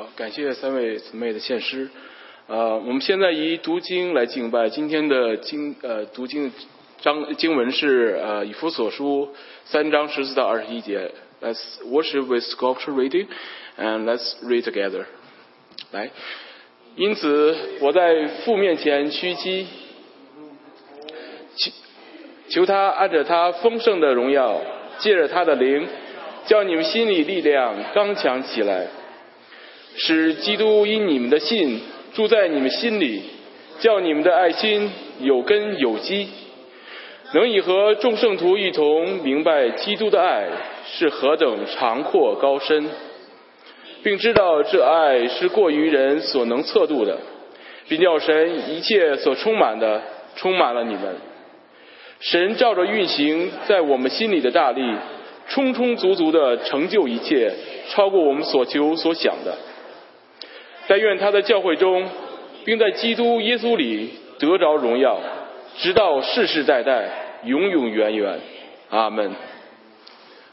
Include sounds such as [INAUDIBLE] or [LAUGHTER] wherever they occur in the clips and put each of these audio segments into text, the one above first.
好，感谢三位姊妹的献诗。呃，我们现在以读经来敬拜。今天的经呃读经章经文是呃以弗所书三章十四到二十一节。Let's worship with sculpture reading and let's read together. 来，因此我在父面前屈膝，求求他按着他丰盛的荣耀，借着他的灵，叫你们心里力量刚强起来，使基督因你们的信住在你们心里，叫你们的爱心有根有基，能以和众圣徒一同明白基督的爱是何等长阔高深，并知道这爱是过于人所能测度的，并叫神一切所充满的充满了你们。神照着运行在我们心里的大力，充充足足的成就一切，超过我们所求所想的。但愿他在教会中，并在基督耶稣里得着荣耀，直到世世代代，永永远远。阿门。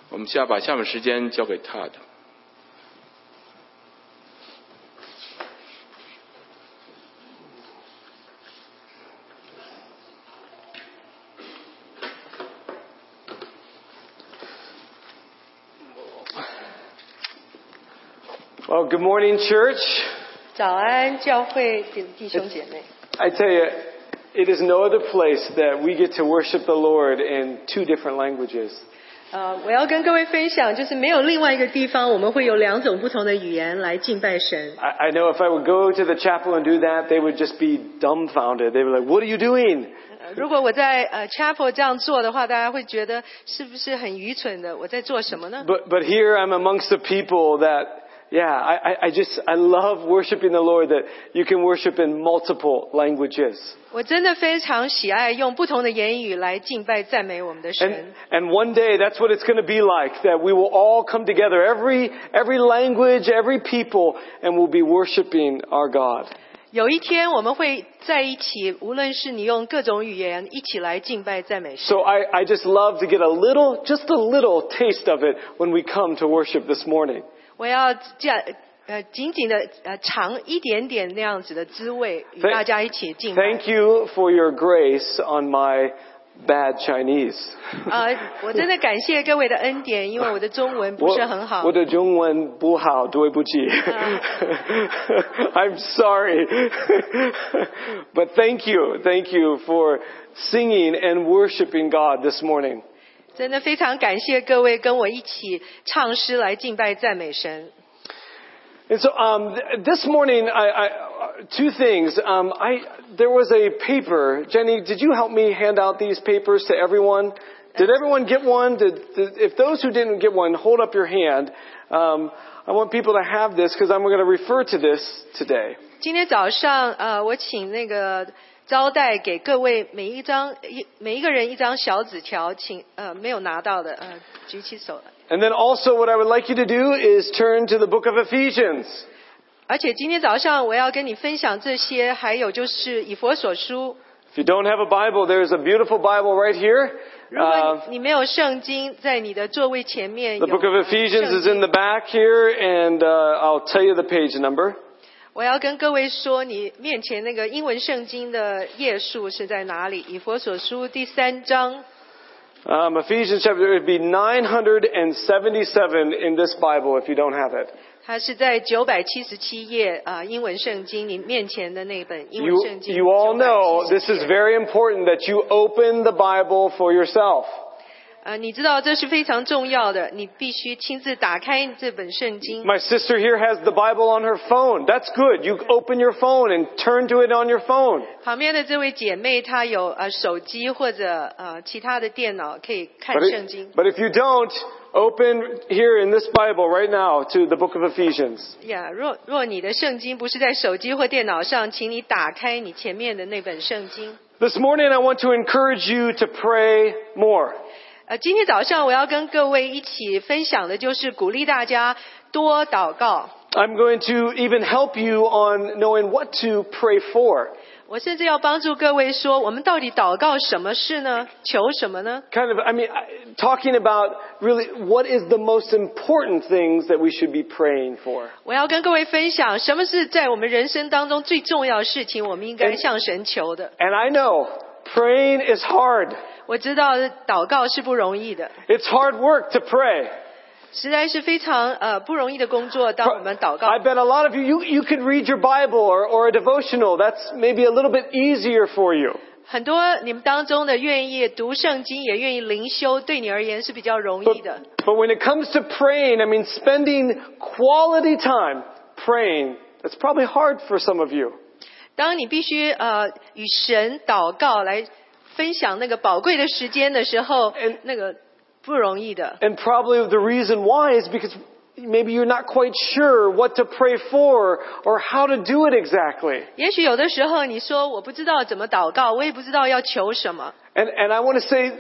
我们现在把下面时间交给他的。Well, good morning, church. 早安，教会弟弟兄姐妹。 I tell you, it is no other place that we get to worship the Lord in two different languages. 呃，我要跟各位分享，就是没有另外一个地方，我们会有两种不同的语言来敬拜神。 I, I know if I would go to the chapel and do that, they would just be dumbfounded. They were like, What are you doing? [LAUGHS] 呃如果我在呃 chapel 这样做的话，大家会觉得是不是很愚蠢的？我在做什么呢？ But, but here I'm amongst the people that, yeah, I, I, I just, I love worshiping the Lord that you can worship in multiple languages. 我真的非常喜爱用不同的言语来敬拜赞美我们的 And, 神。 and one day that's what it's going to be like, that we will all come together, every, every language, every people, and we'll be worshiping our God. 有一天我们会在一起，无论是你用各种语言一起来敬拜赞美神。 So I, I just love to get a little, just a little taste of it when we come to worship this morning. 我要这样呃紧紧的呃尝一点点那样子的滋味，与 Thank- 大家一起敬拜。 Thank you for your grace on my bad Chinese. [LAUGHS] 呃，我真的感谢各位的恩典，因为我的中文不是很好我。的中文不好，对不起。I'm sorry. [LAUGHS] [LAUGHS] but thank you, thank you for singing and worshiping God this morning. 真的非常感谢各位跟我一起唱诗来敬拜赞美神。 And so um, th- this morning, I, I, uh, two things. Um, I, there was a paper. Jenny, did you help me hand out these papers to everyone? Did everyone get one? Did, did, if those who didn't get one, hold up your hand. Um, I want people to have this because I'm going to refer to this today. 今天早上，呃，我请那个 and then also what I would like you to do is turn to the book of Ephesians. 而且今天早上我要跟你分享这些，还有就是以弗所书。If you don't have a Bible, there's a beautiful Bible right here. Uh, the book of Ephesians is in the back here, and I'll tell you the page number. 我要跟各位说，你面前那个英文圣经的页数是在哪里？以弗所书第三章。Um, Ephesians chapter it would be 977 in this Bible if you don't have it. 它是在九百七十七页啊，英文圣经你面前的那本英文圣经。You you all know this is very important that you open the Bible for yourself. 呃，你知道这是非常重要的，你必须亲自打开这本圣经。 My sister here has the Bible on her phone. That's good. You open your phone and turn to it on your phone. 旁边的这位姐妹，她有呃手机或者呃其他的电脑可以看 But, 圣 it- 经。 but if you don't, open here in this Bible right now to the book of Ephesians. 呀，若若你的圣经不是在手机或电脑上，请你打开你前面的那本圣经。 This morning I want to encourage you to pray more. 呃，今天早上我要跟各位一起分享的就是鼓励大家多祷告。 I'm going to even help you on knowing what to pray for. 我甚至要帮助各位说，我们到底祷告什么事呢？求什么呢？ Kind of, I mean, I, talking about really what is the most important things that we should be praying for. 我要跟各位分享，什么是在我们人生当中最重要的事情，我们应该向神求的。 And I know praying is hard. 我知道祷告是不容易的， It's hard work to pray. 实在是非常呃不容易的工作。当我们祷告 I，bet a lot of you, you, you could read your Bible or, or a devotional. That's maybe a little bit easier for you. 很多你们当中的愿意读圣经，也愿意灵修，对你而言是比较容 But, 易的。 but when it comes to praying, I mean, spending quality time praying, that's probably hard for some of you. 当你必须呃与神祷告来 分享那个宝贵的时间的时候 And-，那个不容易的。 And probably the reason why is because maybe you're not quite sure what to pray for or how to do it exactly. 也许有的时候你说我不知道怎么祷告，我也不知道要求什么。 And, and I want to say,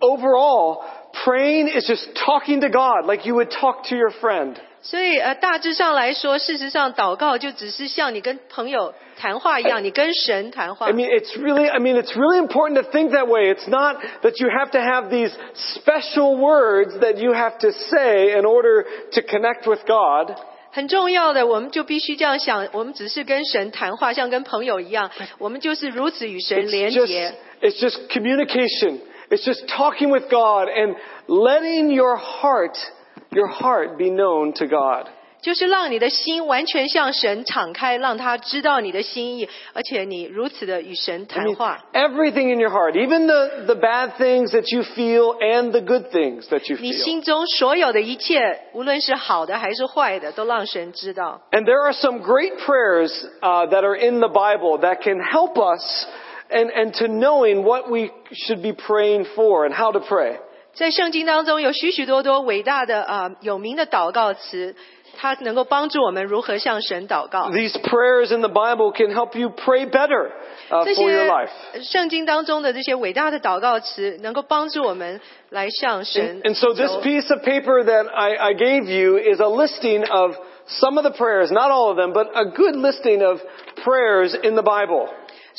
overall, praying is just talking to God like you would talk to your friend. 所以呃，大致上来说，事实上祷告就只是像你跟朋友谈话一样，你跟神谈话 I。mean, it's really, I mean, it's really important to think that way. It's not that you have to have these special words that you have to say in order to connect with God. 很重要的，我们就必须这样想，我们只是跟神谈话，像跟朋友一样，我们就是如此与神 It's 连 just, 结。 it's just communication. It's just talking with God and letting your heart, your heart be known to God. 就是让你的心完全向神敞开，让他知道你的心意，而且你如此的与神 I 谈 mean, 话。 everything in your heart, even the, the bad things that you feel and the good things that you 你 feel. 心中所有的一切，无论是好的还是坏的，都让神知道。 And there are some great prayers uh, that are in the Bible that can help us and, and to knowing what we should be praying for and how to pray. 在圣经当中有许许多多伟大的啊、呃有名的祷告词，它能够帮助我们如何向神祷告。 These prayers in the Bible can help you pray better uh, 这 for your 些 life. 呃圣经当中的这些伟大的祷告词，能够帮助我们来向神 And, and so this 求 piece of paper that I, I gave you is a listing of some of the prayers, not all of them, but a good listing of prayers in the Bible.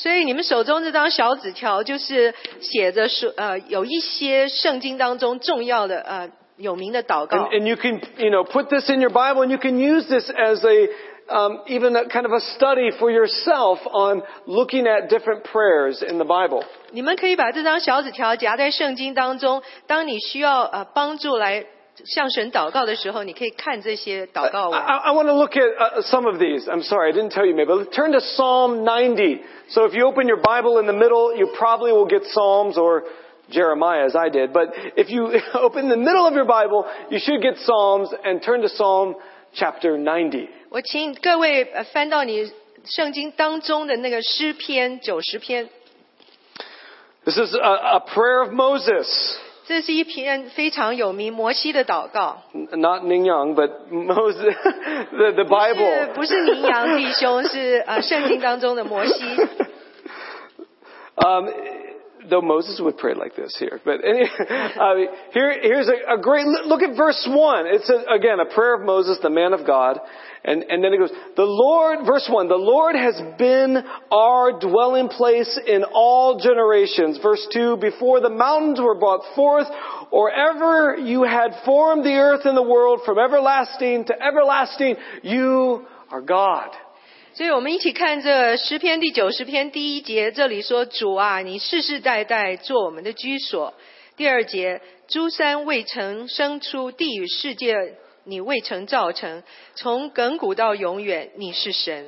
所以你们手中这张小纸条，就是写着说，呃，有一些圣经当中重要的呃有名的祷告 And,。and you can, you know, put this in your Bible and you can use this as a, um, even a kind of a study for yourself on looking at different prayers in the Bible. 你们可以把这张小纸条夹在圣经当中，当你需要呃帮助来向神祷告的时候，你可以看这些祷告 I, 文。 I want to look at uh, some of these. I'm sorry, I didn't tell you maybe. But turn to Psalm 90. So if you open your Bible in the middle, you probably will get Psalms or Jeremiah as I did. But if you [LAUGHS] open the middle of your Bible, you should get Psalms and turn to Psalm chapter 90. 我请各位呃翻到你圣经当中的那个诗篇九十篇， This is a, a prayer of Moses. 这是一篇非常有名摩西的祷告。 N- Not Ning Yang, but Moses, [LAUGHS] the, the 是 Bible. 不是羚羊弟兄？是呃圣经当中的摩西。 Um, [LAUGHS] though Moses would pray like this here. But [LAUGHS] any, uh, here, here's a, a great look at verse one. It's a, again a prayer of Moses, the man of God, and and then it goes, the Lord, verse one, the Lord has been our dwelling place in all generations. Verse two, before the mountains were brought forth, or ever you had formed the earth and the world, from everlasting to everlasting, you are God. 所以我们一起看这诗篇第九十篇第一节，这里说：“主啊，你世世代代做我们的居所。”第二节：“诸山未曾生出，地与世界 你未曾造成，从亘古到永远，你是神。”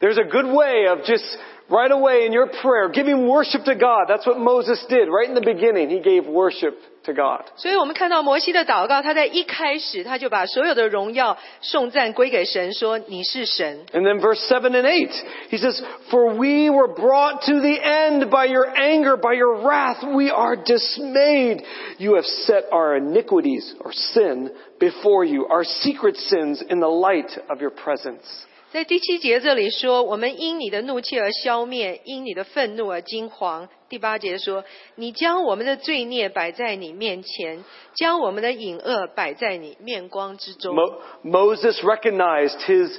there's a good way of just right away in your prayer giving worship to God. That's what Moses did right in the beginning. He gave worship to God. 所以我们看到摩西的祷告，他在一开始他就把所有的荣耀颂赞归给神，说：“你是神。” And then verse 7 and 8, he says, For we were brought to the end by your anger, by your wrath. We are dismayed. You have set our iniquities or sin before you, our secret sins in the light of your presence. 在第七节这里说，我们因你的怒气而消灭，因你的愤怒而惊惶。第八节说，你将我们的罪孽摆在你面前，将我们的隐恶摆在你面光之中。Mo- Moses recognized his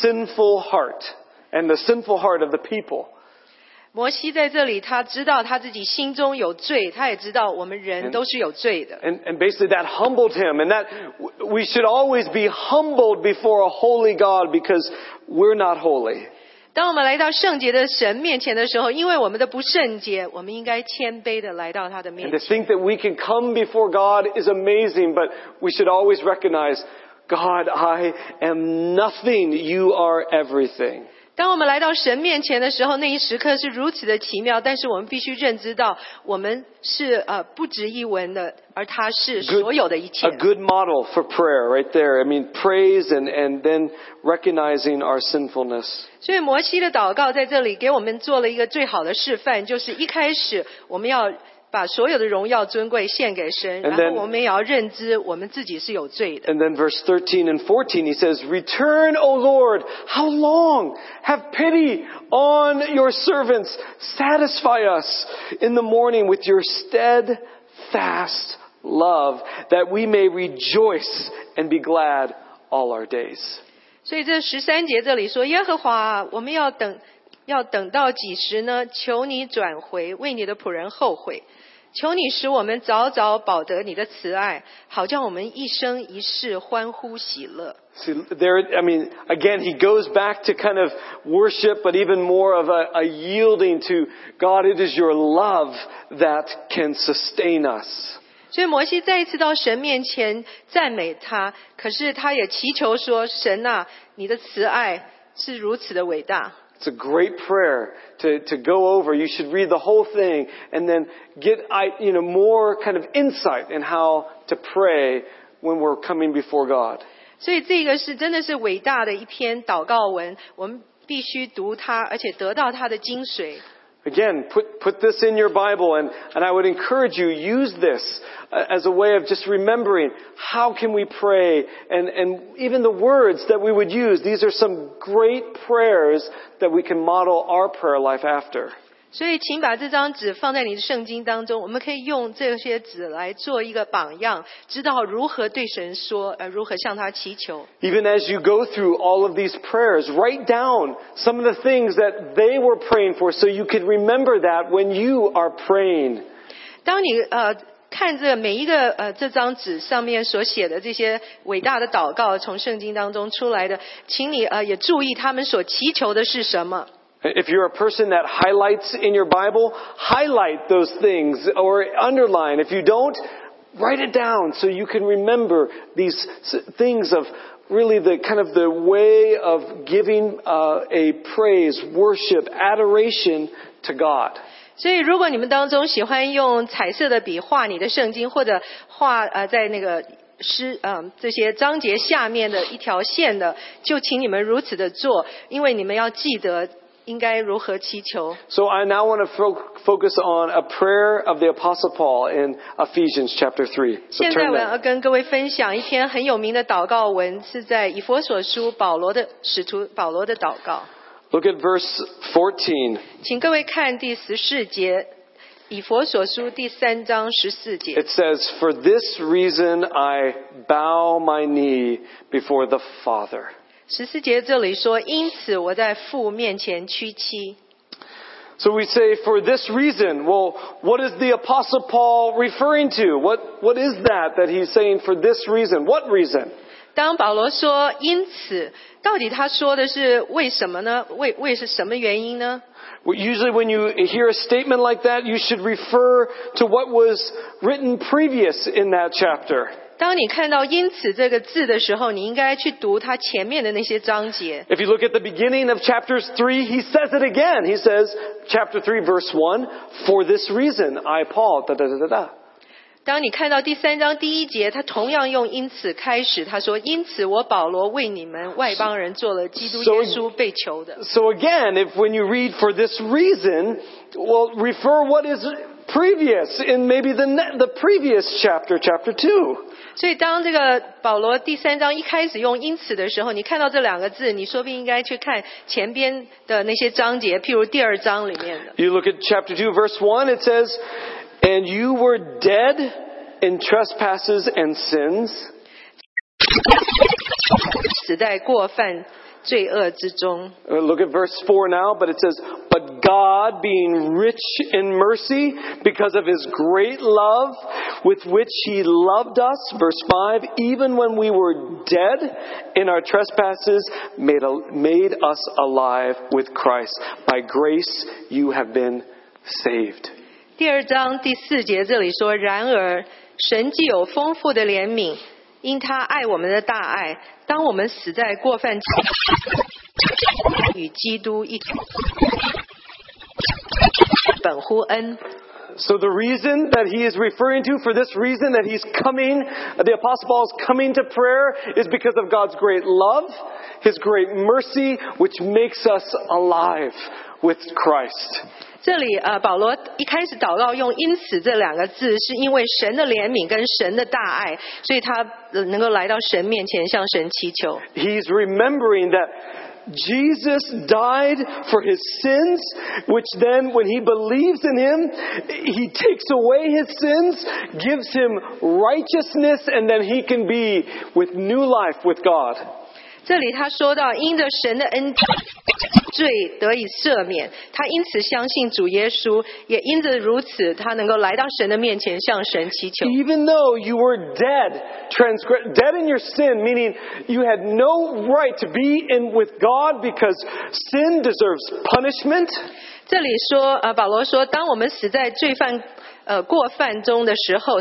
sinful heart and the sinful heart of the people. 摩西在这里，他知道他自己心中有罪，他也知道我们人都是有罪的。 And, and basically that humbled him. And that w- we should always be humbled before a holy God because we're not holy. 当我们来到圣洁的神面前的时候，因为我们的不圣洁，我们应该谦卑的来到他的 And 面 to 前。 think that we can come before God is amazing, but we should always recognize, God, I am nothing. You are everything. 当我们来到神面前的时候，那一时刻是如此的奇妙，但是我们必须认知到，我们是呃不值一文的，而他是所有的一切 a。good model for prayer right there. I mean, praise and, and then recognizing our sinfulness. 所以摩西的祷告在这里给我们做了一个最好的示范，就是一开始我们要把所有的荣耀尊贵献给神， And 然后 then- 我们也要认知我们自己是有罪的。 And then verse 13 and 14, he says, Return, O Lord, how long? Have pity on your servants. Satisfy us in the morning with your steadfast love, that we may rejoice and be glad all our days. 所以这十三节这里说：“耶和华啊，我们要等，要等到几时呢？求你转回，为你的仆人后悔。 求你使我们早早保得你的慈爱，好叫我们一生一世欢呼喜乐。” See, there, I mean, again, he goes back to kind of worship, but even more of a, a yielding to God. It is your love that can sustain us. 所以摩西再一次到神面前赞美他，可是他也祈求说：“神啊，你的慈爱是如此的伟大。” It's a great prayer to, to go over. You should read the whole thing and then get, I, you know, more kind of insight in how to pray when we're coming before God. 所以这个是真的是伟大的一篇祷告文，我们必须读它，而且得到它的精髓。 Again, put, put this in your Bible and, and I would encourage you, use this as a way of just remembering how can we pray and, and even the words that we would use. These are some great prayers that we can model our prayer life after. 所以，请把这张纸放在你的圣经当中，我们可以用这些纸来做一个榜样，知道如何对神说，呃，如何向他祈求。Even as you go through all of these prayers, write down some of the things that they were praying for so you can remember that when you are praying. 当你呃看着每一个呃这张纸上面所写的这些伟大的祷告，从圣经当中出来的，请你呃也注意他们所祈求的是什么。If you're a person that highlights in your Bible, highlight those things or underline. If you don't, write it down so you can remember these s- things of really the kind of the way of giving uh, a praise, worship, adoration to God. 所以，如果你们当中喜欢用彩色的笔画你的圣经，或者画呃在那个诗嗯、这些章节下面的一条线的，就请你们如此的做，因为你们要记得 应该如何祈求。 So I now want to fo- focus on a prayer of the Apostle Paul in Ephesians chapter 3. So 现在 turn 我 there. 要跟各位分享一篇很有名的祷告文，是在以佛所书保罗的使徒保罗的祷告， Look at verse 14. 请各位看第十四节，以佛所书第三章十四节。 It says, For this reason I bow my knee before the Father. 十四节这里说，因此我在父面前屈膝。 So we say, for this reason. Well, what is the Apostle Paul referring to? What, what is that that he's saying for this reason? What reason? 当保罗说“因此”，到底他说的是为什么呢？为为是什么原因呢？ Well, usually when you hear a statement like that, you should refer to what was written previous in that chapter. 当你看到“因此”这个字的时候，你应该去读它前面的那些章节。 If you look at the beginning of chapters 3, he says it again. He says, chapter 3, verse 1, for this reason, I, Paul, da da da da da. 当你看到第三章第一节，他同样用“因此”开始，他说：“因此，我保罗为你们外邦人做了基督耶稣被囚的。 [LAUGHS] So again, if when you read for this reason, well, refer what is previous in maybe the, ne- the previous chapter, chapter 2. ” 所以，当这个保罗第三章一开始用“因此”的时候，你看到这两个字，你说不定应该去看前边的那些章节，譬如第二章里面的。 You look at chapter 2, verse 1, it says, And you were dead in trespasses and sins. [LAUGHS] 死在过犯 罪恶之中。 Uh, Look at verse 4 now, but it says, But God, being rich in mercy, because of his great love with which he loved us, verse 5, even when we were dead in our trespasses, made, a, made us alive with Christ. By grace you have been saved. 第二章第四节这里说：“然而，神既有丰富的怜悯， 因他爱我们的大爱，当我们死在过犯与基督一同本乎恩。” So the reason that he is referring to, for this reason that he's coming, the Apostle Paul is coming to prayer, is because of God's great love, his great mercy, which makes us alive with Christ. 这里呃，保罗一开始祷告用“因此”这两个字，是因为神的怜悯跟神的大爱，所以他呃能够来到神面前向神祈求。 He's remembering that Jesus died for his sins, which then, when he believes in him, he takes away his sins, gives him righteousness, and then he can be with new life with God. 这里他说到，因着神的恩典罪得以赦免，他因此相信主耶稣，也因着如此，他能够来到神的面前向神祈求。Even though you were dead, transgress, dead in your sin, meaning you had no right to be in with God because sin deserves punishment. 这里说，呃，保罗说，当我们死在罪犯呃过犯中的时候，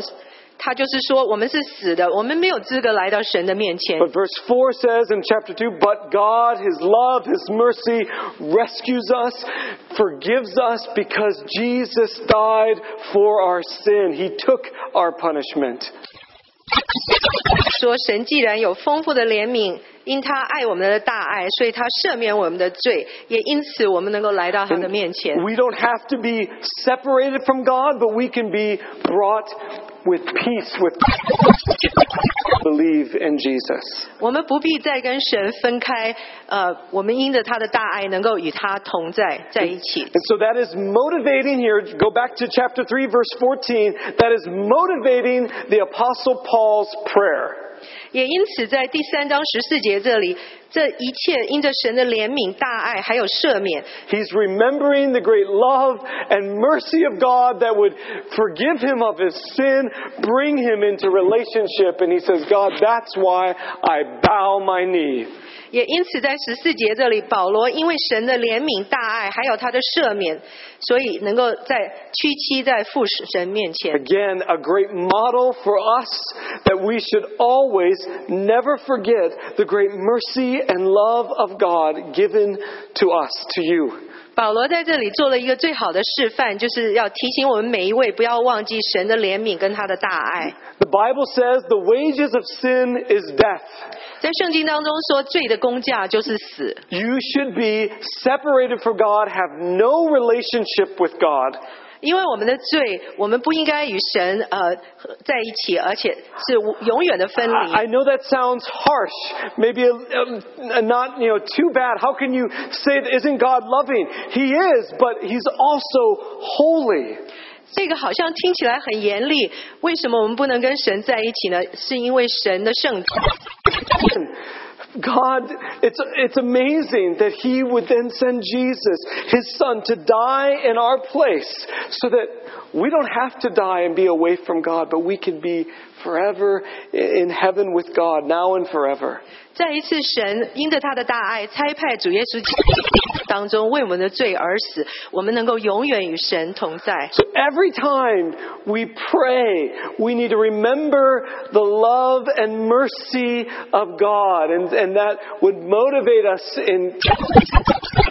他就是说我们是死的，我们没有资格来到神的面前。 But verse 4 says in chapter 2, But God, His love, His mercy, rescues us, forgives us because Jesus died for our sin. He took our punishment. 说神既然有丰富的怜悯，因他爱我们的大爱，所以他赦免我们的罪，也因此我们能够来到他的面前。 We don't have to be separated from God, but we can be brought with peace with believe in Jesus. 我们不必再跟神分开，呃，我们因着他的大爱，能够与他同在在一起。 And so that is motivating here. Go back to chapter 3 verse 14. That is motivating the apostle Paul's prayer. 也因此，在第三章十四节这里，这一切因着神的怜悯、大爱，还有赦免， He's remembering the great love and mercy of God that would forgive him of his sin, bring him into relationship. And he says, God, that's why I bow my knee. 也因此在十四节这里，保罗因为神的怜悯、大爱，还有他的赦免，所以能够在屈膝在父神面前。 Again, a great model for us that we should always never forget the great mercy and love of God given to us, to you. 保罗在这里做了一个最好的示范，就是要提醒我们每一位不要忘记神的怜悯跟他的大爱。 The Bible says the wages of sin is death. 在圣经当中说，罪的公价就是死。 You should be separated from God, have no relationship with God. 因为我们的罪，我们不应该与神呃在一起，而且是无永远的分 I I 离。 know that sounds harsh, maybe a, a- not you know too bad. How can you say that isn't God loving? He is, but He's also holy. 这个好像听起来很严厉，为什么我们不能跟神在一起呢？是因为神的圣洁。 God, it's, it's amazing that He would then send Jesus, His Son, to die in our place so that we don't have to die and be away from God, but we can be forever in heaven with God, now and forever. 再一次，神因着他的大爱，差派主耶稣当中为我们的罪而死，我们能够永远与神同在。 So every time we pray, we need to remember the love and mercy of God, and, and that would motivate us in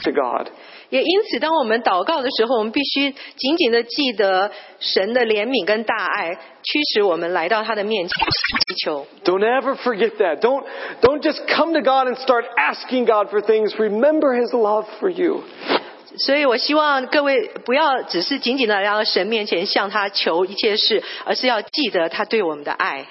to God. 也因此，当我们祷告的时候，我们必须紧紧的记得神的怜悯跟大爱，驱使我们来到他的面前祈求。Don't ever forget that. Don't, don't just come to God and start asking God for things. Remember His love for you. 所以我希望各位不要只是紧紧的来到神面前向他求一切事，而是要记得他对我们的爱。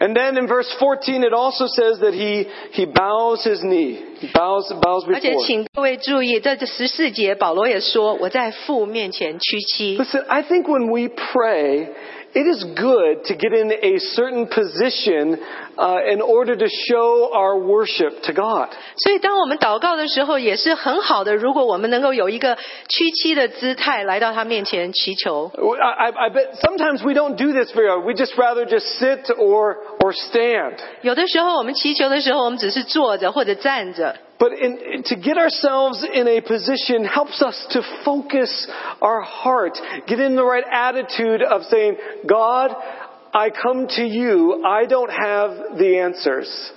And then in verse 14, it also says that he, he bows his knee. bows bows 而且 before. 请各位注意，在这十四节，保罗也说：“我在父面前屈膝。 Listen, I think when we pray, it is good to get in a certain position uh, in order to show our worship to God. ”所以，当我们祷告的时候，也是很好的。如果我们能够有一个屈膝的姿态来到他面前祈求， I, I, I bet sometimes we don't do this very well. We just rather just sit or or stand. 有的时候我们祈求的时候，我们只是坐着或者站着。 But in, to get ourselves in a position helps us to focus our heart, get in the right attitude of saying, God, I come to you. I don't have the answers.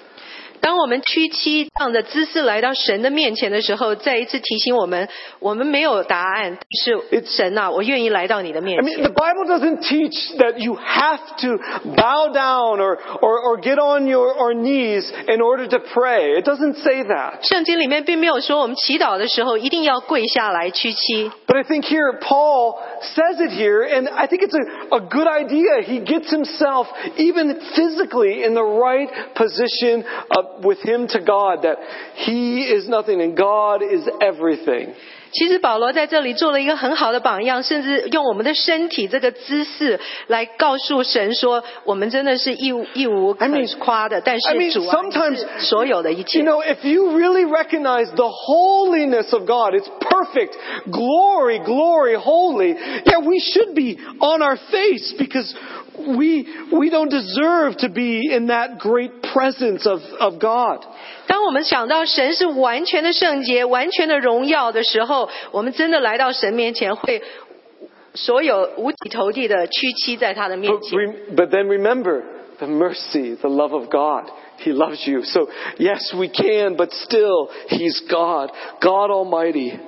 当我们屈膝这样的姿势来到神的面前的时候，再一次提醒我们，我们没有答案，是神啊，我愿意来到你的 I 面 mean, 前 the。Bible doesn't teach that you have to bow down or, or, or get on your or knees in order to pray. It doesn't say that. 圣经里面并没有说我们祈祷的时候一定要跪下来屈膝， But I think here Paul says it here, and I think it's a, a good idea. He gets himself, even physically, in the right position of, with him to God, that he is nothing and God is everything. 其实保罗在这里做了一个很好的榜样，甚至用我们的身体这个姿势来告诉神说，我们真的是一无一无可 I mean- 夸的，但 I mean, 是主啊，你 sometimes 是所有的一 You 切。 know, if you really recognize the holiness of God, it's perfect, glory, glory, holy. Yeah, we should be on our face because we we don't deserve to be in that great presence of, of God. 当我们想到神是完全的圣洁、完全的荣耀的时候，我们真的来到神面前，会所有五体投地的屈膝在他的面 But, 前。 re- but then remember the mercy, the love of God. He loves you. So yes, we can, but still, He's God, God Almighty.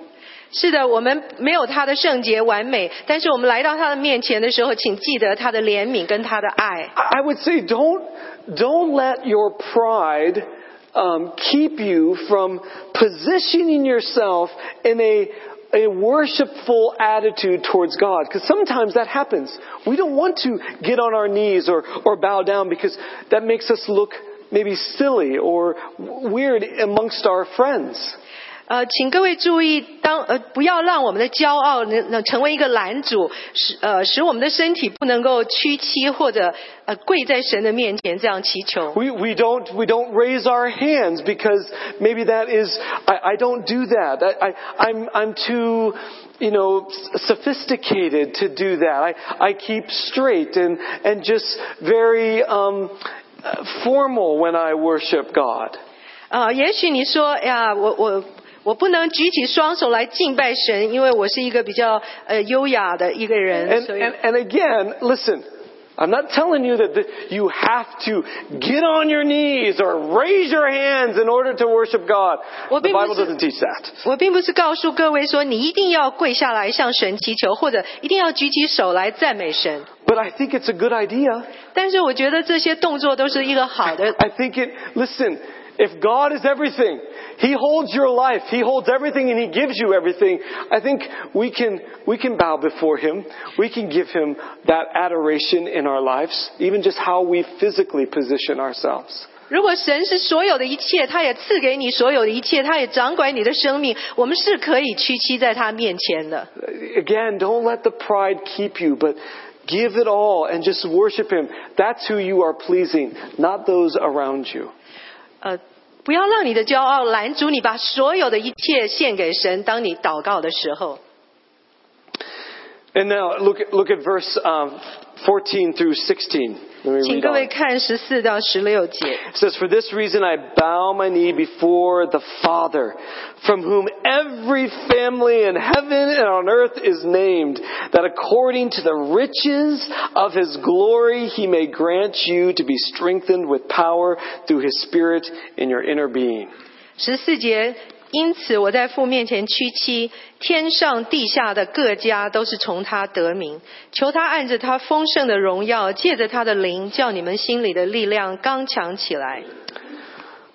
是的，我们没有他的圣洁完美，但是我们来到他的面前的时候，请记得他的怜悯跟他的爱。 I I would say don't, don't let your pride um, keep you from positioning yourself in a, a worshipful attitude towards God. Because sometimes that happens. We don't want to get on our knees or, or bow down because that makes us look maybe silly or weird amongst our friends. 呃，请各位注意，当呃不要让我们的骄傲能能成为一个拦阻，使呃使我们的身体不能够屈膝或者呃跪在神的面前这样祈求。We, we don't we don't raise our hands because maybe that is I, I don't do that. I, I I'm I'm too you know sophisticated to do that. I I keep straight and and just very um, uh, formal when I worship God. 啊、也许你说哎呀，我我我不能举起双手来敬拜神，因为我是一个比较呃优雅的一个人， And 所以 and, and again, listen. I'm not telling you that the, you have to get on your knees or raise your hands in order to worship God. Well, The Bible because- doesn't teach that. 我并不是告诉各位说你一定要跪下来向神祈求，或者一定要举起手来赞美神。 But I think it's a good idea. 但是我觉得这些动作都是一个好的 I think it, listen, if God is everything, He holds your life, He holds everything and He gives you everything, I think we can, we can bow before Him. We can give Him that adoration in our lives, even just how we physically position ourselves. 如果神是所有的一切，他也赐给你所有的一切，他也掌管你的生命，我们是可以屈膝在他面前的。 Again, don't let the pride keep you, but give it all and just worship Him. That's who you are pleasing, not those around you. 呃，不要让你的骄傲拦阻你，把所有的一切献给神。当你祷告的时候， And now look at, look at verse um, 14 through 16. Let me 请 read 各位 on. 看十四到十六节。 It says, For this reason I bow my knee before the Father, from whom every family in heaven and on earth is named, that according to the riches of his glory he may grant you to be strengthened with power through his Spirit in your inner being. 十四节， 因此我在父面前屈膝，天上地下的各家都是从他得名，求他按着他丰盛的荣耀，借着他的灵，叫你们心里的力量刚强起来。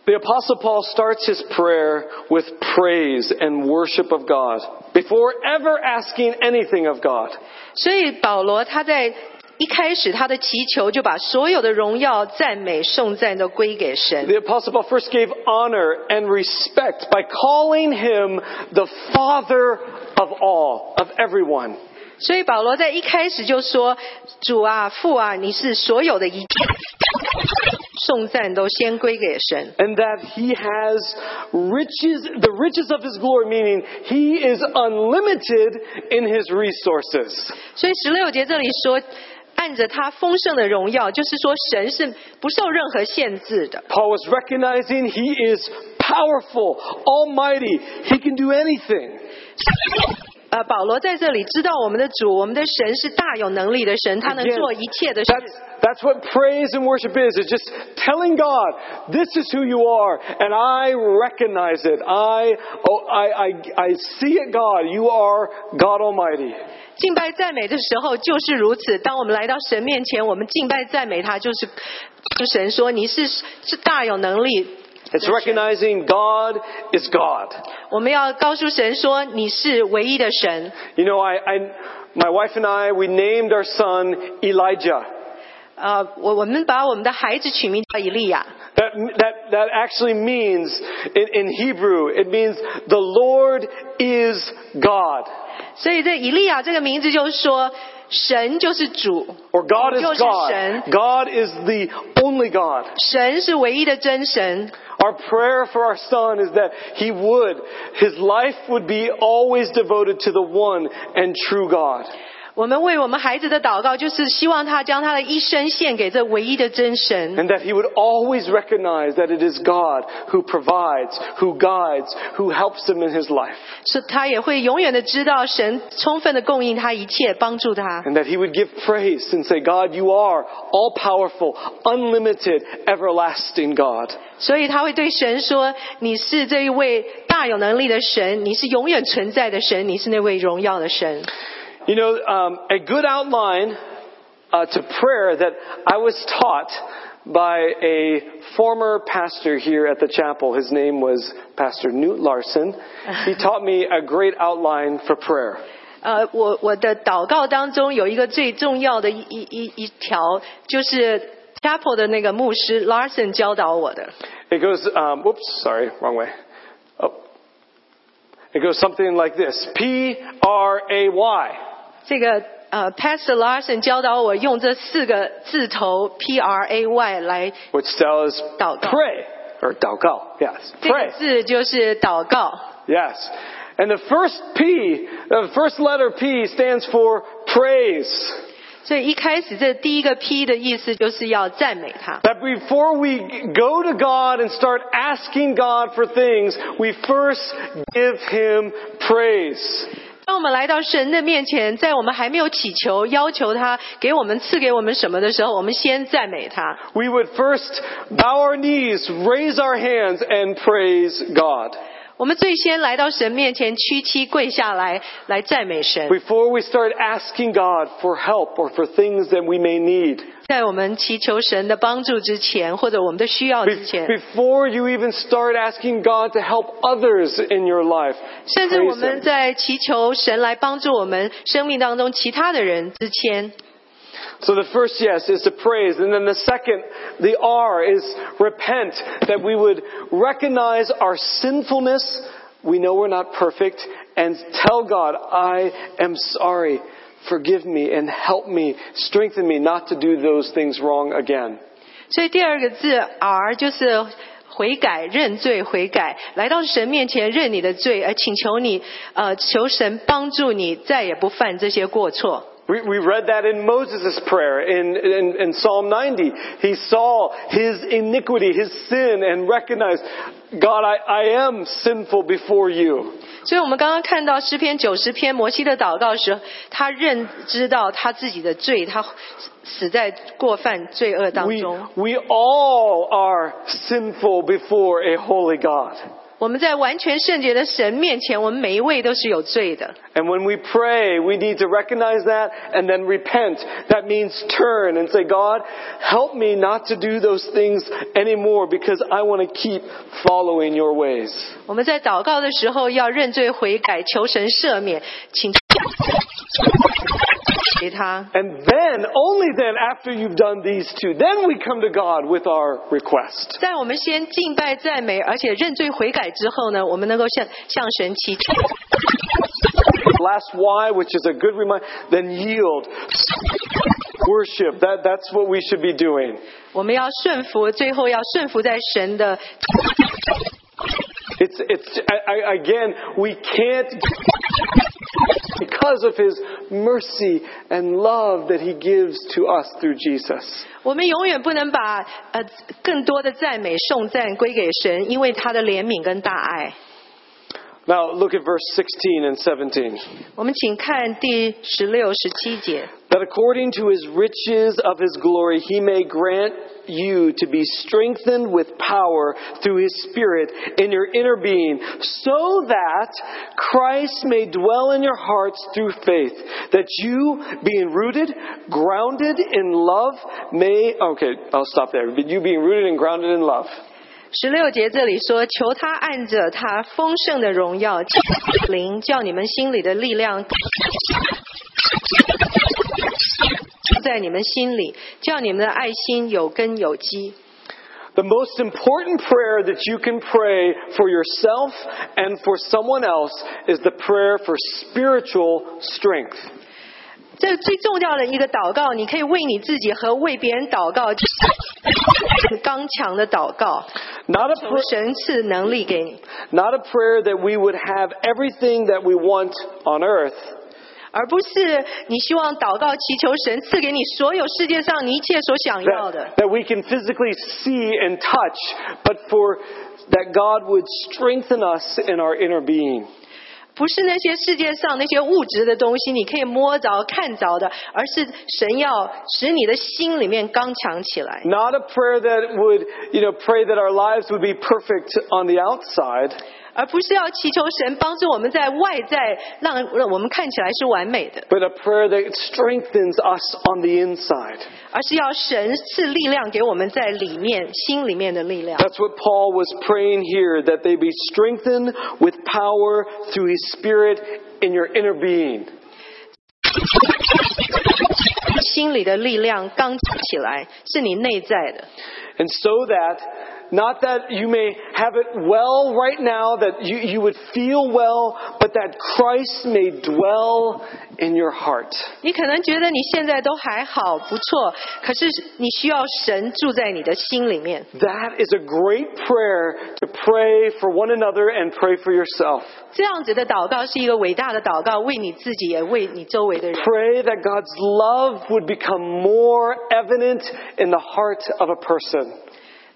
The Apostle Paul starts his prayer with praise and worship of God before ever asking anything of God. 所以保罗他在一开始他的祈求就把所有的荣耀、赞美、颂赞都归给神。 The Apostle Paul first gave honor and respect by calling him the Father of all, of everyone. 所以保罗在一开始就说：“主啊，父啊，你是所有的一切，颂赞都先归给神。 And that he has riches, the riches of his glory, meaning he is unlimited in his resources. 所以十六节这里说， 按着他丰盛的荣耀，就是说神是不受任何限制的。 Paul was recognizing he is powerful, almighty, he can do anything. 呃，保罗在这里知道我们的主，我们的神是大有能力的神，他能 Again, 做一切的事。 That's, that's what praise and worship is. It's just telling God, this is who you are, and I recognize it. I, oh, I, I, I see it, God. You are God Almighty. 敬拜赞美的时候就是如此。当我们来到神面前，我们敬拜赞美他，就是就神说你是是大有能力。It's recognizing God is God. 我们要告诉神说你是唯一的神。You know, I, I, my wife and I, we named our son Elijah. 呃，我我们把我们的孩子取名叫以利亚。That, that, that actually means, in, in Hebrew, it means the Lord is God. 所以这以利亚这个名字就是说，神就是主， Or God is 就是 God. 神， God is the only God. 神是唯一的真神。 Our prayer for our son is that he would, his life would be always devoted to the one and true God. 我们为我们孩子的祷告，就是希望他将他的一生献给这唯一的真神， And that he would always recognize that it is God who provides, who guides, who helps him in his life. 是他也会永远的知道神充分的供应他一切，帮助他。 And that he would give praise and say, God, you are all powerful, unlimited, everlasting God. 所以他会对神说：“你是这一位大有能力的神，你是永远存在的神，你是那位荣耀的神。” You know, um, a good outline uh, to prayer that I was taught by a former pastor here at the chapel. His name was Pastor Newt Larson. He taught [LAUGHS] me a great outline for prayer. 呃，我我的祷告当中有一个最重要的一一一一条，就是 Chapel 的那个牧师 Larson 教导我的。 It goes, um, whoops, sorry, wrong way. Oh. It goes something like this P R A Y. 这个呃，Pastor Larson 教导我用这四个字头 P R A Y 来， which spells 祷告。 pray or 祷告. Yes, 这个 pray. 字就是祷告。 Yes. And the first P, the first letter P stands for praise. 所以一开始这第一个 P 的意思就是要赞美他。 That before we go to God and start asking God for things, we first give Him praise. 当我们来到神的面前，在我们还没有祈求、要求他给我们赐给我们什么的时候，我们先赞美他。 We would first bow our knees, raise our hands, and praise God. 我们最先来到神面前，屈膝跪下来，来赞美神。 Before we start asking God for help or for things that we may need. 在我们祈求神的帮助之前，或者我们的需要 Be- 之前， Before you even start asking God to help others in your life, 甚至我 praise 们 Him. 在祈求神来帮助我们生命当中其他的人之前， So the first yes is to praise, and then the second, the R is repent, that we would recognize our sinfulness. We know we're not perfect, and tell God, I am sorry. Forgive me and help me, strengthen me not to do those things wrong again. 所以第二个字 R 就是悔改、认罪、悔改，来到神面前认你的罪，而请求你，呃，求神帮助你再也不犯这些过错。 We, we read that in Moses' prayer in, in, in Psalm 90. He saw his iniquity, his sin, and recognized, God, I, I am sinful before you. 所以我们刚刚看到诗篇九十篇摩西的祷告时，他认知到他自己的罪，他死在过犯罪恶当 We, 中。we all are sinful before a holy God. 我们在完全圣洁的神面前，我们每一位都是有罪的。 And when we pray, we need to recognize that and then repent. That means turn and say, God, help me not to do those things anymore because I want to keep following your ways. 我们在祷告的时候要认罪悔改，求神赦免，请 给他。 And then, only then, after you've done these two, then we come to God with our request. 在我们先敬拜赞美，而且认罪悔改之后呢，我们能够向向神祈求。 Last why, which is a good reminder, then yield. Worship. That, that's what we should be doing. 我们要顺服，最后要顺服在神的 It's, it's, I, I, again, we can't, [LAUGHS] because of His mercy and love that He gives to us through Jesus. 我们永远不能把呃更多的赞美颂赞归给神，因为他的怜悯跟大爱。 Now look at verse 16 and 17. 我们请看第十六、十七节。 That according to His riches of His glory, He may grant you to be strengthened with power through His Spirit in your inner being, so that Christ may dwell in your hearts through faith, that you, being rooted, grounded in love, may, okay, I'll stop there. You being rooted and grounded in love. 十六节这里说：“求他按着他丰盛的荣耀灵，叫你们心里的力量在你们心里，叫你们的爱心有根有基。” The most important prayer that you can pray for yourself and for someone else is the prayer for spiritual strength. 这最重要的一个祷告，你可以为你自己和为别人祷告，刚强的祷告， Not a, [LAUGHS] 求 pr- 神赐能力给你， not a prayer that we would have everything that we want on earth, 而不是你希望祷告祈求神赐给你所有世界上你一切所想要的 that,。that we can physically see and touch, but for that God would strengthen us in our inner being. 不是那些世界上那些物质的东西，你可以摸着、看着的，而是神要使你的心里面刚强起来。Not a prayer that would, you know, pray that our lives would be perfect on the outside, 而不是要祈求神帮助我们在外在让让我们看起来是完美的， but a prayer that strengthens us on the inside. 而是要神赐力量给我们在里面心里面的力量。 That's what Paul was praying here, that they be strengthened with power through his Spirit in your inner being. 心里的力量刚起来，是你内在的。 And so that, not that you may have it well right now, that you, you would feel well, but that Christ may dwell in your heart. 你可能觉得你现在都还好，不错，可是你需要神住在你的心里面。 That is a great prayer to pray for one another and pray for yourself. 这样子的祷告是一个伟大的祷告，为你自己，也为你周围的人。 Pray that God's love would become more evident in the heart of a person.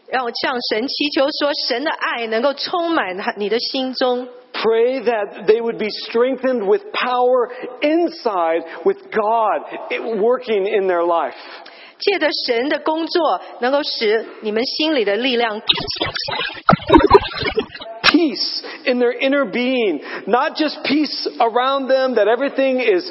让我向神祈求说，神的爱能够充满你的心中。Pray that they would be strengthened with power inside, with God working in their life. 借着神的工作，能够使你们心里的力量 Peace in their inner being. Not just peace around them, that everything is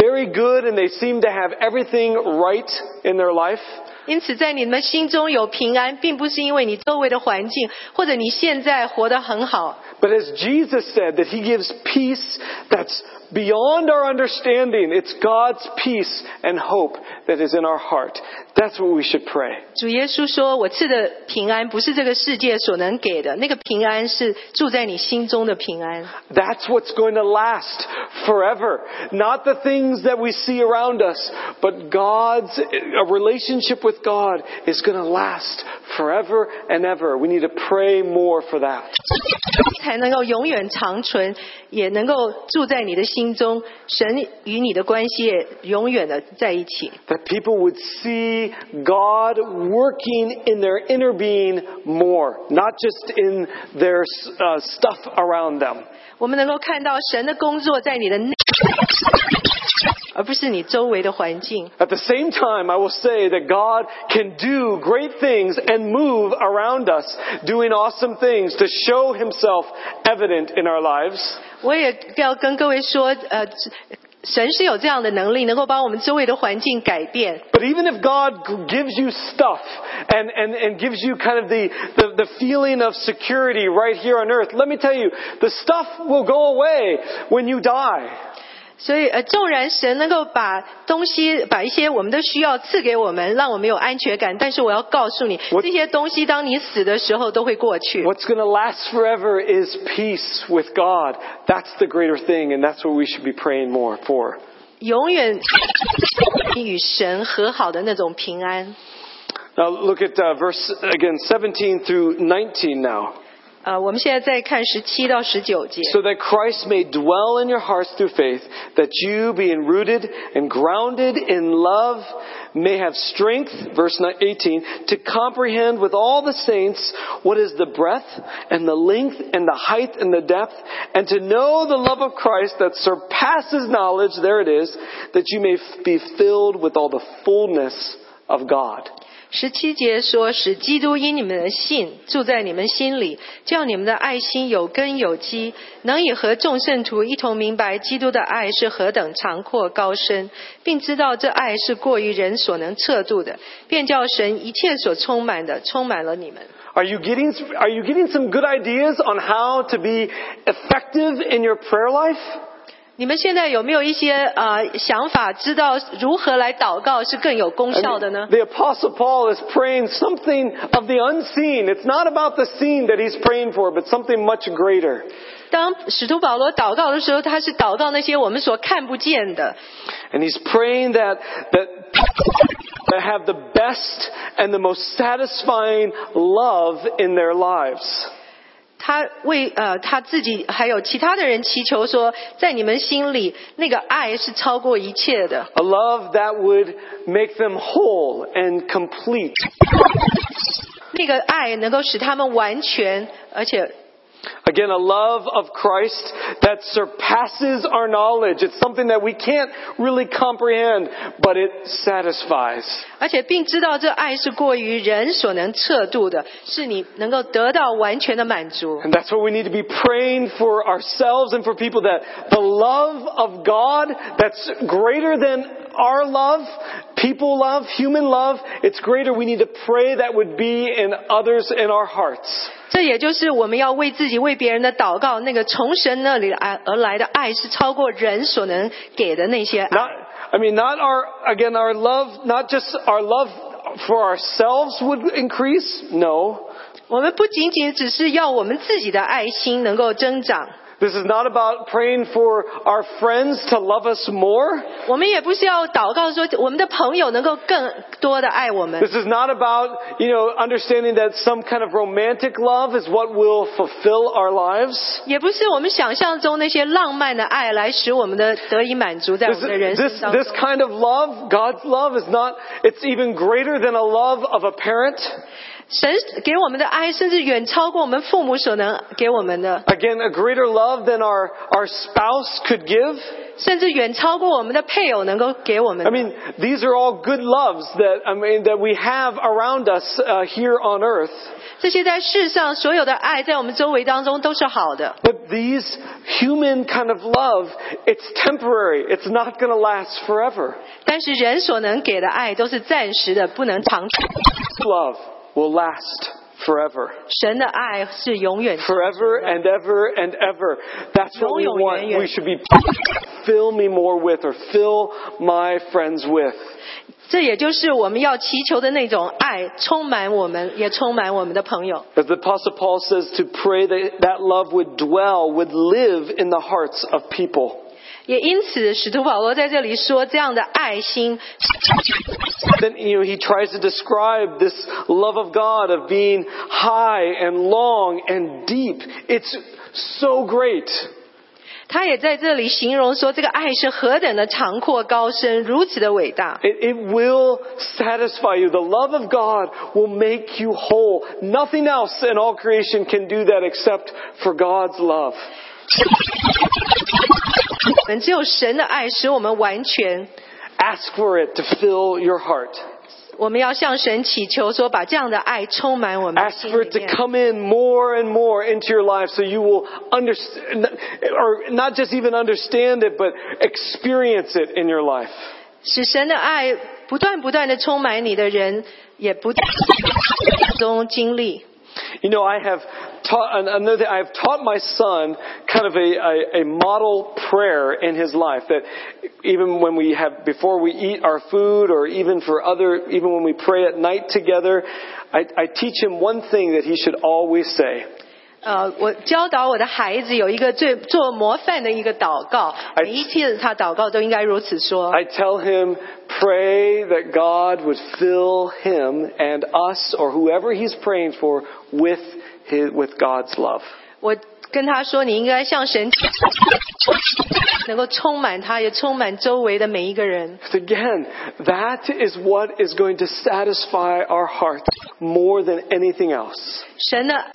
very good and they seem to have everything right in their life. 因此，在你们心中有平安，并不是因为你周围的环境，或者你现在活得很好， But as Jesus said, that He gives peace that's beyond our understanding. It's God's peace and hope that is in our heart. That's what we should pray. 主耶稣说：“我赐的平安不是这个世界所能给的，那个平安是住在你心中的平安。 That's what's going to last forever. Not the things that we see around us, but God's, a relationship with God is going to last forever and ever. We need to pray more for that. 才能够永远长存，也能够住在你的心中。神与你的关系也永远的在一起。 That people would see God working in their inner being more, not just in their uh, stuff around them. 我们能够看到神的工作在你的内，而不是你周围的环境。 At the same time, I will say that God can do great things and move around us, doing awesome things to show Himself evident in our lives. 我也要跟各位说，呃， 神是有这样的能力，能够把我们周围的环境改变。 But even if God g- gives you stuff and, and, and gives you kind of the, the, the feeling of security right here on earth, let me tell you, the stuff will go away when you die. 所以，呃，纵然神能够把东西、把一些我们的需要赐给我们，让我们有安全感，但是我要告诉你，我这些东西当你死的时候都会过去。What's going to last forever is peace with God. That's the greater thing, and that's what we should be praying more for. 永远与神和好的那种平安。Now look at uh, verse again 17 through 19 now. 呃，我们现在再看十七到十九节。 So that Christ may dwell in your hearts through faith, that you, being rooted and grounded in love, may have strength, verse 18, to comprehend with all the saints what is the breadth and the length and the height and the depth, and to know the love of Christ that surpasses knowledge, there it is, that you may f- be filled with all the fullness of God. 十七节说：“使基督因你们的信住在你们心里，叫你们的爱心有根有基，能以和众圣徒一同明白基督的爱是何等长阔高深，并知道这爱是过于人所能测度的，便叫神一切所充满的充满了你们。” Are you getting, are you getting some good ideas on how to be effective in your prayer life? 你们现在有没有一些呃想法，知道如何来祷告是更有功 I 效的 mean, 呢？ the apostle Paul is praying something of the unseen. It's not about the seen that he's praying for, but something much greater. 当使徒保罗祷告的时候，他是祷告那些我们所看不见的， And he's praying that, that, that have the best and the most satisfying love in their lives. 他为呃他自己还有其他的人祈求说，在你们心里那个爱是超过一切的，A love that would make them whole and complete. 那个爱能够使他们完全，而且 Again, a love of Christ that surpasses our knowledge. It's something that we can't really comprehend, but it satisfies. 而且并知道这爱是过于人所能测度的，是你能够得到完全的满足。 And that's what we need to be praying for ourselves and for people that the love of God that's greater than our love, people love, human love, it's greater. We need to pray that would be in others in our hearts. 这也就是我们要为自己、为别人的祷告，那个从神那里来而来的爱是超过人所能给的那些爱。 Not, I mean, not our, again, our love, not just our love for ourselves would increase. No. 我们不仅仅只是要我们自己的爱心能够增长， This is not about praying for our friends to love us more. 我们也不是要祷告说我们的朋友能够更多的爱我们。 This is not about, you know, understanding that some kind of romantic love is what will fulfill our lives. 也不是我们想象中那些浪漫的爱来使我们的得以满足在我 This, 们的人 this, 生当中 this。kind of love, God's love is not, it's even greater than a love of a parent. 神给我们的爱，甚至远超过我们父母所能给我们的， Again, a greater love than our, our spouse could give. 甚至远超过我们的配偶能够给我们 I 的。 mean, these are all good loves that, I mean, that we have around us uh, here on earth. 这些在世上所有的爱，在我们周围当中都是好的。 But these human kind of love, it's temporary. It's not going to last forever. 但是人所能给的爱都是暂时的，不能长存。 Love will last forever. 神的爱是永远长存 Forever 的 and ever and ever. That's what we 永永 want. 远远。 We should be [LAUGHS] fill me more with or fill my friends with. 这也就是我们要祈求的那种爱，充满我们，也充满我们的朋友。 As the apostle Paul says to pray that that love would dwell, would live in the hearts of people. 也因此，使徒保罗在这里说，这样的爱心 Then, you know, he tries to describe this love of God of being high and long and deep. It's so great. 他也在这里形容说，这个爱是何等的长阔高深，如此的伟大。 It, it will satisfy you. The love of God will make you whole. Nothing else in all creation can do that except for God's love. 我们只有神的爱使我们完全。 Ask for it to fill your heart. 我们要向神祈求说，把这样的爱充满我们的 Ask 心 for 里 it to 面。 come in more and more into your life so you will understand, or not just even understand it, but experience it in your life. 使神的爱不断不断的充满你的人，也不断中经历。 You know, I have taught another. I have taught my son kind of a, a, a model prayer in his life that even when we have before we eat our food, or even for other, even when we pray at night together, I, I teach him one thing that he should always say. 呃，我教导我的孩子有一个最做模范的一个祷告，每一次他祷告都应该如此说。 I tell him, pray that God would fill him and us or whoever he's praying for with his, with God's love. 我跟他说，你应该向神能够充满他，也充满周围的每一个人。 Because again, that is what is going to satisfy our hearts more than anything else. [LAUGHS] 神的爱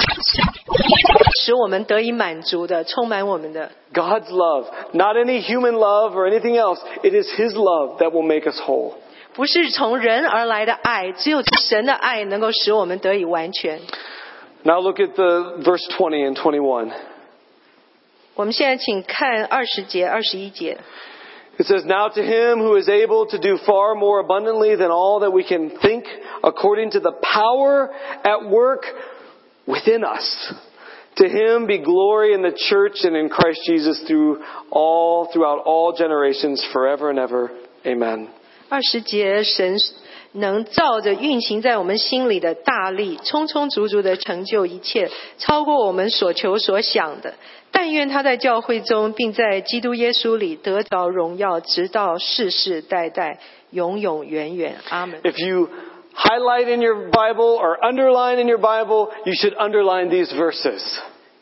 使我们得以满足的，充满我们的。 God's love, not any human love or anything else. It is His love that will make us whole. 不是从人而来的爱，只有神的爱能够使我们得以完全。 Now look at the verse 20 and 21. 我们现在请看二十节、二十一节。 It says, Now to him who is able to do far more abundantly than all that we can think, according to the power at work within us. To him be glory in the church and in Christ Jesus through all, throughout all generations, forever and ever. Amen. 二十节，神能照着运行在我们心里的大力，充充足足的成就一切，超过我们所求所想的。但愿他在教会中，并在基督耶稣里得着荣耀，直到世世代代，永永远远。阿门。 If you highlight in your Bible or underline in your Bible, you should underline these verses.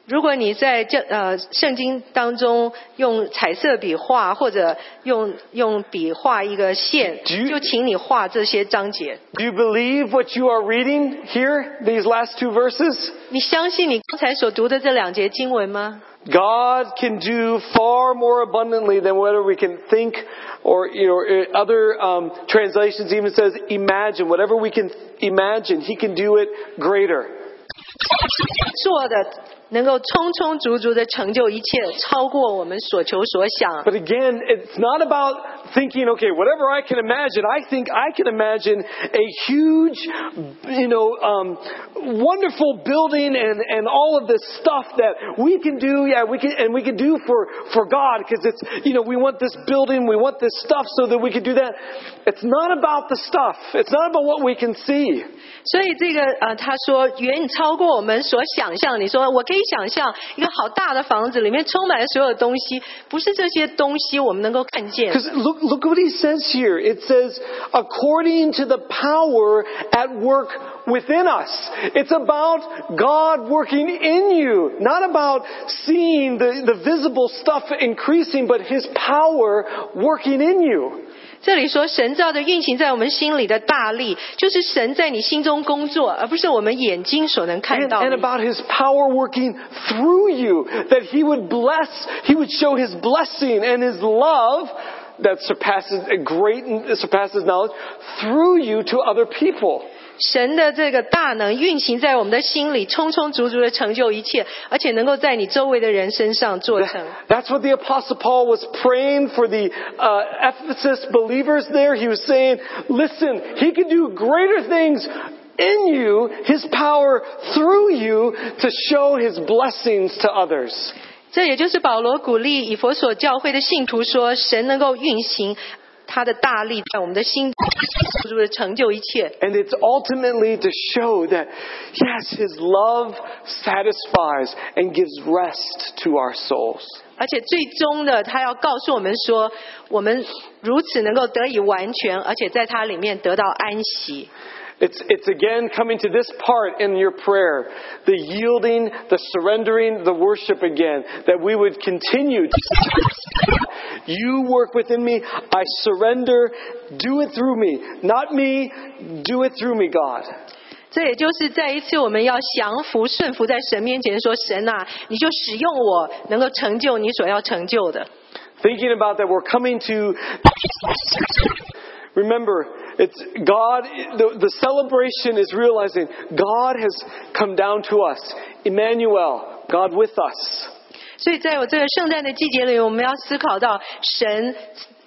如果你在这呃圣经当中用彩色笔画，或者用用笔画一个线， Do you- 就请你画这些章节。 Do you believe what you are reading here, these last two verses? 你相信你刚才所读的这两节经文吗？ God can do far more abundantly than whatever we can think, or you know, eh, other um, translations even says imagine. Whatever we can imagine, He can do it greater. [LAUGHS] 做的 能够充充足足的成就一切，超过我们所求所想。But again, it's not about thinking, okay, whatever I can imagine. I think I can imagine a huge, you know, um, wonderful building and, and all of this stuff that we can do, yeah, we can, and we can do for, for God because it's, you know, we want this building, we want this stuff so that we can do that. It's not about the stuff. It's not about what we can see. 所以这个呃，他说远超过我们所想象。你说我可以想象一个好大的房子，里面充满了所有东西，不是这些东西我们能够看见。 Because look, look what he says here. It says, according to the power at work within us. It's about God working in you, not about seeing the, the visible stuff increasing, but his power working in you. 这里说神造的运行在我们心里的大力，就是神在你心中工作，而不是我们眼睛所能看 And, 到 and 的。 about his power working through you, that he would bless, he would show his blessing and his love that surpasses great surpasses knowledge through you to other people. 神的这个大能运行在我们的心里，充充足足的成就一切，而且能够在你周围的人身上做成。 That's what the apostle Paul was praying for the uh, Ephesus believers there. He was saying, listen, he can do greater things in you, his power through you to show his blessings to others. 这也就是保罗鼓励以佛所教会的信徒说，神能够运行他的大力在我们的心是不是成就一切。And it's ultimately to show that, yes, his love satisfies and gives rest to our souls. 而且最终的，他要告诉我们说，我们如此能够得以完全，而且在他里面得到安息。It's, it's again coming to this part in your prayer, the yielding, the surrendering, the worship again, that we would continue. You work within me, I surrender, do it through me. Not me, do it through me, God. 这也就是再一次我们要降服、顺服在神面前，说神啊，你就使用我，能够成就你所要成就的。 Thinking about that, we're coming to. Remember, it's God, the, the celebration is realizing God has come down to us. Emmanuel, God with us. 所以，在我这个圣诞的季节里，我们要思考到神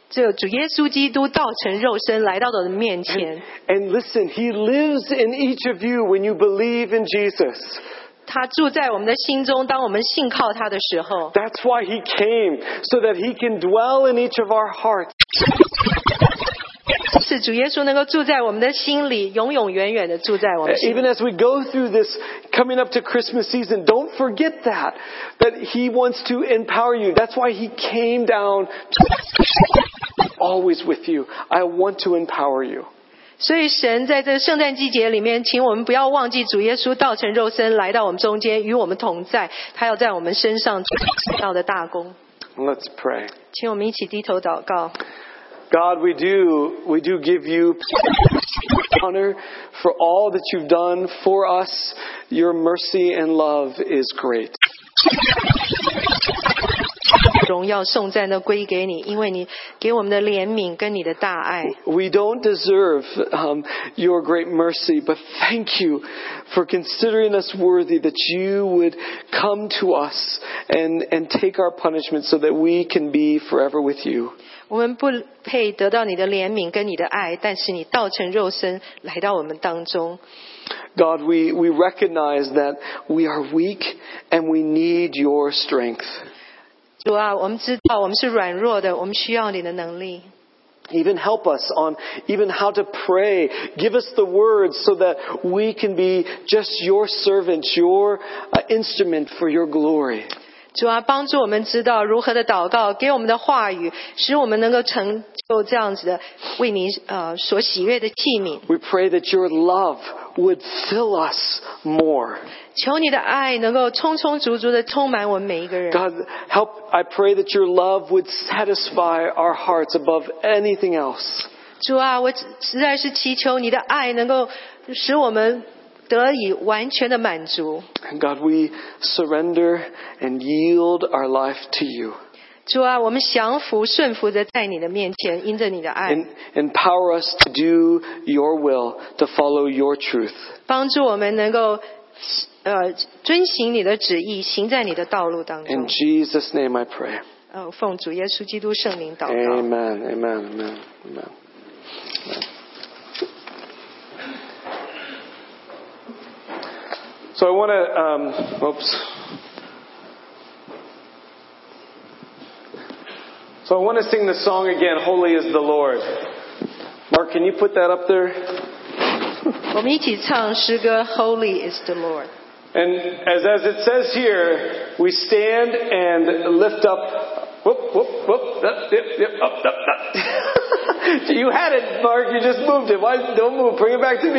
这个主耶稣基督道成肉身来到我的面前， And listen, He lives in each of you when you believe in Jesus. 他住在我们的心中。当我们信靠他的时候， That's why He came, so that He can dwell in each of our hearts. 是主耶稣能够住在我们的心里，永永远远的住在我们心里。 Even as we go through this coming up to Christmas season, don't forget that. That He wants to empower you. That's why He came down to always with you. I want to empower you. 所以神在这个圣诞季节里面，请我们不要忘记主耶稣道成肉身来到我们中间，与我们同在，他要在我们身上做到的大功。 Let's pray. 请我们一起低头祷告。 God, we do, we do give you honor for all that you've done for us. Your mercy and love is great. 荣耀颂赞都归给你，因为你给我们的怜悯跟你的大爱。 We don't deserve um, your great mercy, but thank you for considering us worthy that you would come to us and, and take our punishment so that we can be forever with you. 我们不配得到你的怜悯跟你的爱，但是你道成肉身来到我们当中。 God, we, we recognize that we are weak and we need your strength. 主啊，我们知道我们是软弱的，我们需要你的能力。 Even help us on even how to pray. Give us the words so that we can be just your servants, your uh, instrument for your glory. 主啊，帮助我们知道如何的祷告，给我们的话语，使我们能够成就这样子的为你呃所喜悦的器皿。 We pray that your love would fill us more. 求你的爱能够充充足足的充满我们每一个人。 God, help, I pray that your love would satisfy our hearts above anything else. 主啊，我实在是祈求你的爱能够使我们 得以完全的满足。 And God, we surrender and yield our life to you. 主啊，我们降服顺服的在你的面前，因着你的爱， And empower us to do your will, to follow your truth. 帮助我们能够呃遵行你的旨意，行在你的道路当 In 中。 Jesus' name I pray. 呃，奉主耶稣基督圣名祷告。 Amen, amen, amen, amen. So I want to, um, oops. So I want to sing the song again, Holy is the Lord. Mark, can you put that up there? [LAUGHS] 我们一起唱诗歌，Holy is the Lord。 And as, as it says here, we stand and lift up. Whoop, whoop, whoop. Up, yep, yep, up, up, up. [LAUGHS] you had it, Mark. You just moved it. Why? Don't move. Bring it back to the